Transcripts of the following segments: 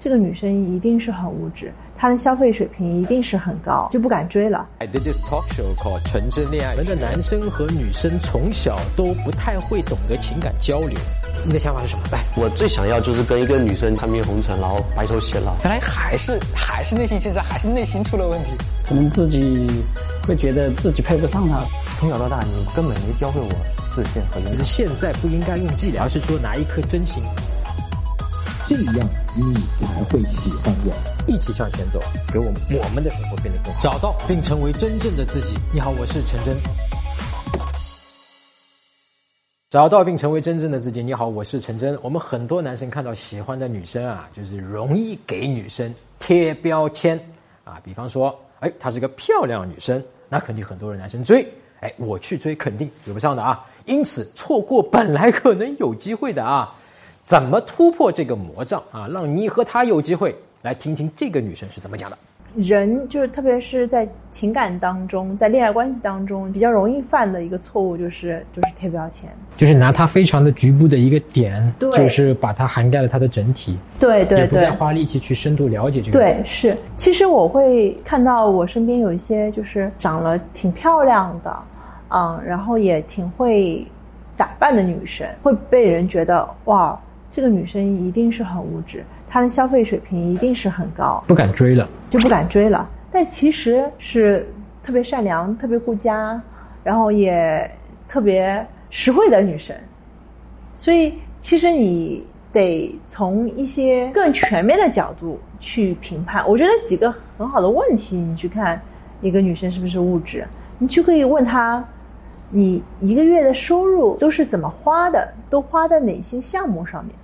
这个女生一定是很物质，她的消费水平一定是很高，就不敢追了。I did this talk show called《纯真恋爱》。我们的男生和女生从小都不太会懂得情感交流，你的想法是什么？来，我最想要就是跟一个女生看遍红尘，然后白头偕老。原来还是还是内心，其实还是内心出了问题。可能自己会觉得自己配不上她。从小到大，你根本没教会我自信和勇是现在不应该用伎俩，而是说拿一颗真心。这样你才会喜欢我。一起向前走，给我们我们的生活变得更好，找到并成为真正的自己。你好，我是陈真。找到并成为真正的自己。你好，我是陈真。我们很多男生看到喜欢的女生啊，就是容易给女生贴标签啊，比方说，哎，她是个漂亮女生，那肯定很多人男生追，哎，我去追肯定追不上的啊，因此错过本来可能有机会的啊。怎么突破这个魔障啊？让你和她有机会？来听听这个女生是怎么讲的。人就是特别是在情感当中，在恋爱关系当中，比较容易犯的一个错误就是就是贴标签，就是拿它非常的局部的一个点，对就是把它涵盖了它的整体，对对对也不再，花力气去深度了解这个人。对，是。其实我会看到我身边有一些就是长得挺漂亮的，嗯，然后也挺会打扮的女生，会被人觉得哇，这个女生一定是很物质，她的消费水平一定是很高，不敢追了。就不敢追了。但其实是特别善良、特别顾家，然后也特别实惠的女生。所以，其实你得从一些更全面的角度去评判。我觉得几个很好的问题，你去看一个女生是不是物质，你就可以问她，你一个月的收入都是怎么花的，都花在哪些项目上面？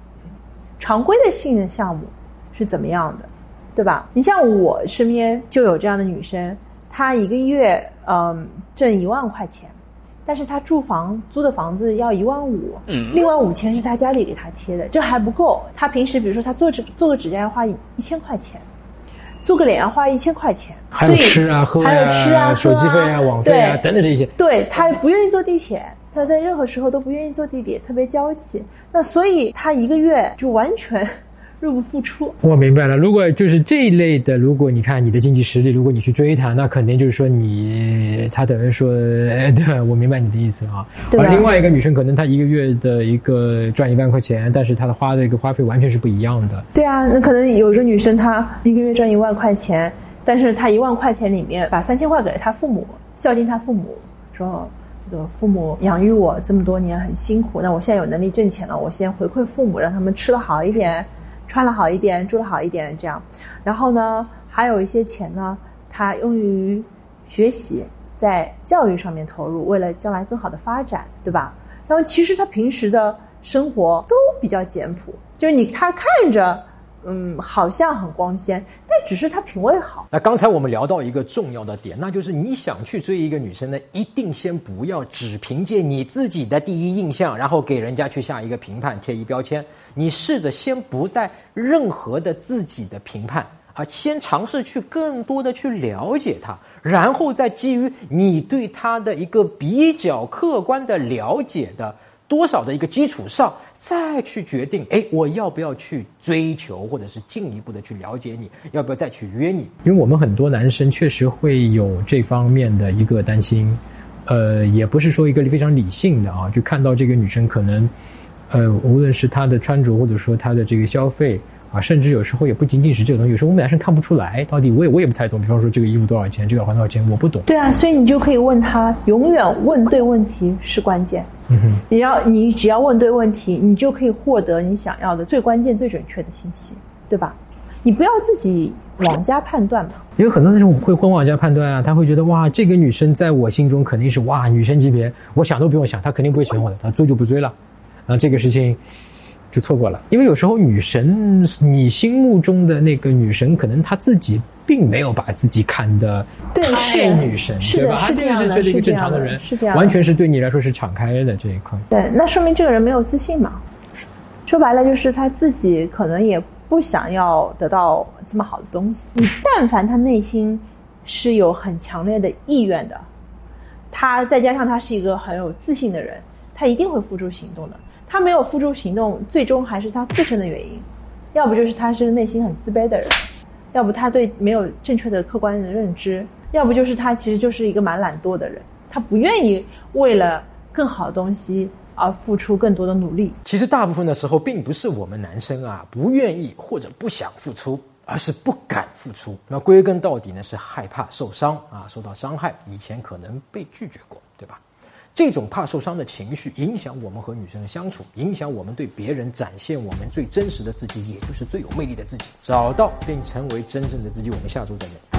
常规的性的项目是怎么样的？对吧？你像我身边就有这样的女生，她一个月嗯挣一万块钱，但是她住房租的房子要一万五，嗯另外五千是她家里给她贴的，这还不够。她平时比如说她做指做个指甲要花一一千块钱，做个脸要花一千块钱，还有所以吃啊、喝还有吃啊、手机费啊、喝网费啊等等这些。对他不愿意坐地铁，他在任何时候都不愿意坐地铁，特别娇气。那所以他一个月就完全入不敷出。我明白了，如果就是这一类的，如果你看你的经济实力，如果你去追她，那肯定就是说你，她等于说，哎，对，我明白你的意思啊。对而另外一个女生，可能她一个月的一个赚一万块钱，但是她的花的一个花费完全是不一样的。对啊，那可能有一个女生，她一个月赚一万块钱，但是她一万块钱里面把三千块给了她父母，孝敬她父母，说这个父母养育我这么多年很辛苦，那我现在有能力挣钱了，我先回馈父母，让他们吃的好一点，穿了好一点，住的好一点，这样。然后呢，还有一些钱呢，他用于学习，在教育上面投入，为了将来更好的发展，对吧？然后其实他平时的生活都比较简朴，就是你他看着。嗯，好像很光鲜，但只是她品味好。那刚才我们聊到一个重要的点，那就是你想去追一个女生呢，一定先不要只凭借你自己的第一印象，然后给人家去下一个评判、贴一标签。你试着先不带任何的自己的评判啊，先尝试去更多的去了解她，然后再基于你对她的一个比较客观的了解的多少的一个基础上。再去决定，哎，我要不要去追求，或者是进一步的去了解你，要不要再去约你？因为我们很多男生确实会有这方面的一个担心，呃，也不是说一个非常理性的啊，就看到这个女生可能，呃，无论是她的穿着，或者说她的这个消费啊，甚至有时候也不仅仅是这个东西，有时候我们男生看不出来，到底我也我也不太懂。比方说这个衣服多少钱，这个耳环多少钱，我不懂。对啊，所以你就可以问他，永远问对问题是关键。你要你只要问对问题，你就可以获得你想要的最关键、最准确的信息，对吧？你不要自己妄加判断嘛。有很多那种会婚妄加判断啊，他会觉得哇，这个女生在我心中肯定是哇女神级别，我想都不用想，她肯定不会喜欢我的，她追就不追了，啊，这个事情就错过了。因为有时候女神，你心目中的那个女神，可能她自己并没有把自己看的对太女神，是的对吧？她这个是这样的是觉得一个正常人，是这样完全是对你来说是敞开的这一块。对，那说明这个人没有自信嘛。说白了就是他自己可能也不想要得到这么好的东西。但凡他内心是有很强烈的意愿的，他再加上他是一个很有自信的人，他一定会付诸行动的。他没有付诸行动，最终还是他自身的原因。要不就是他是内心很自卑的人，要不他对没有正确的客观的认知，要不就是他其实就是一个蛮懒惰的人，他不愿意为了更好的东西而付出更多的努力。其实大部分的时候，并不是我们男生啊不愿意或者不想付出，而是不敢付出。那归根到底呢，是害怕受伤啊，受到伤害，以前可能被拒绝过，对吧？这种怕受伤的情绪，影响我们和女生的相处，影响我们对别人展现我们最真实的自己，也就是最有魅力的自己。找到并成为真正的自己。我们下周再见。